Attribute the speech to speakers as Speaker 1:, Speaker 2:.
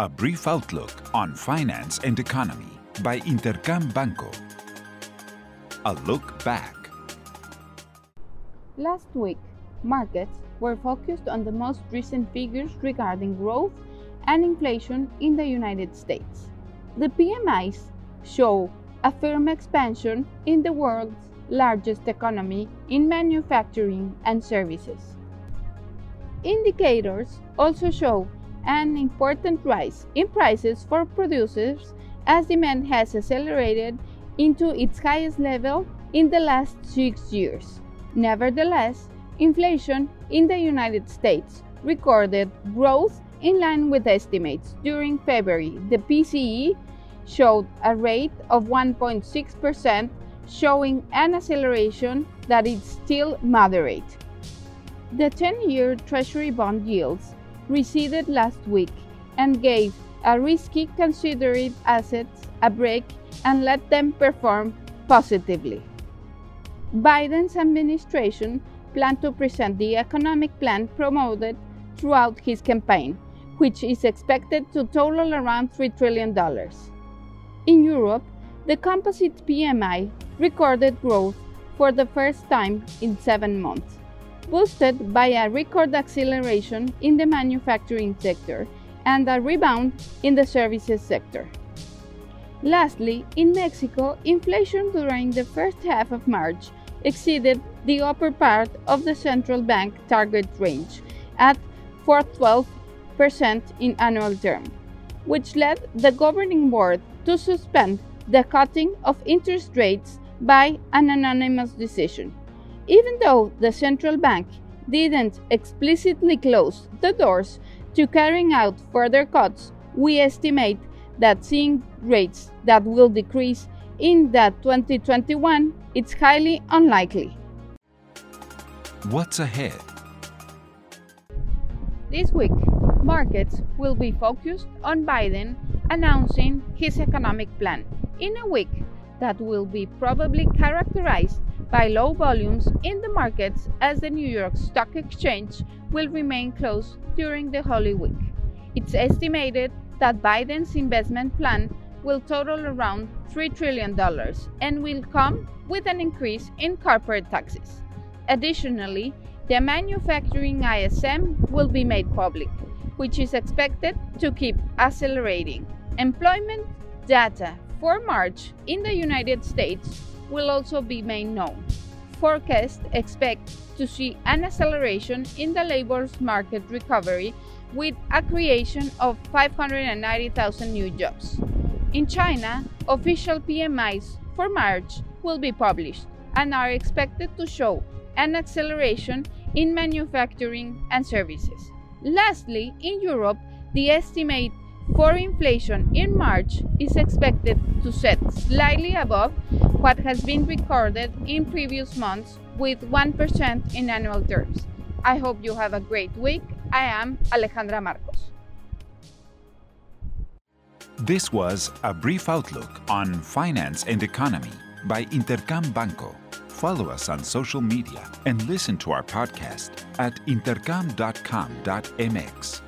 Speaker 1: A brief outlook on finance and economy by Intercam Banco. A look back.
Speaker 2: Last week, markets were focused on the most recent figures regarding growth and inflation in the United States. The PMIs show a firm expansion in the world's largest economy in manufacturing and services. Indicators also show an important rise in prices for producers as demand has accelerated into its highest level in the last six years. Nevertheless, inflation in the United States recorded growth in line with estimates. During February, the PCE showed a rate of 1.6%, showing an acceleration that is still moderate. The 10 year Treasury bond yields receded last week and gave a risky considered assets a break and let them perform positively. Biden's administration planned to present the economic plan promoted throughout his campaign, which is expected to total around $3 trillion. In Europe, the composite PMI recorded growth for the first time in seven months boosted by a record acceleration in the manufacturing sector and a rebound in the services sector. Lastly, in Mexico, inflation during the first half of March exceeded the upper part of the central bank target range at 4.12% in annual term, which led the governing board to suspend the cutting of interest rates by an anonymous decision. Even though the central bank didn't explicitly close the doors to carrying out further cuts, we estimate that seeing rates that will decrease in that 2021 it's highly unlikely.
Speaker 1: What's ahead?
Speaker 2: This week, markets will be focused on Biden announcing his economic plan in a week that will be probably characterized by low volumes in the markets as the New York Stock Exchange will remain closed during the Holy Week. It's estimated that Biden's investment plan will total around $3 trillion and will come with an increase in corporate taxes. Additionally, the manufacturing ISM will be made public, which is expected to keep accelerating. Employment data for March in the United States will also be made known. Forecasts expect to see an acceleration in the labor market recovery with a creation of 590,000 new jobs. In China, official PMIs for March will be published and are expected to show an acceleration in manufacturing and services. Lastly, in Europe, the estimate for inflation in March is expected to set slightly above what has been recorded in previous months with 1% in annual terms. I hope you have a great week. I am Alejandra Marcos.
Speaker 1: This was a brief outlook on finance and economy by Intercam Banco. Follow us on social media and listen to our podcast at intercam.com.mx.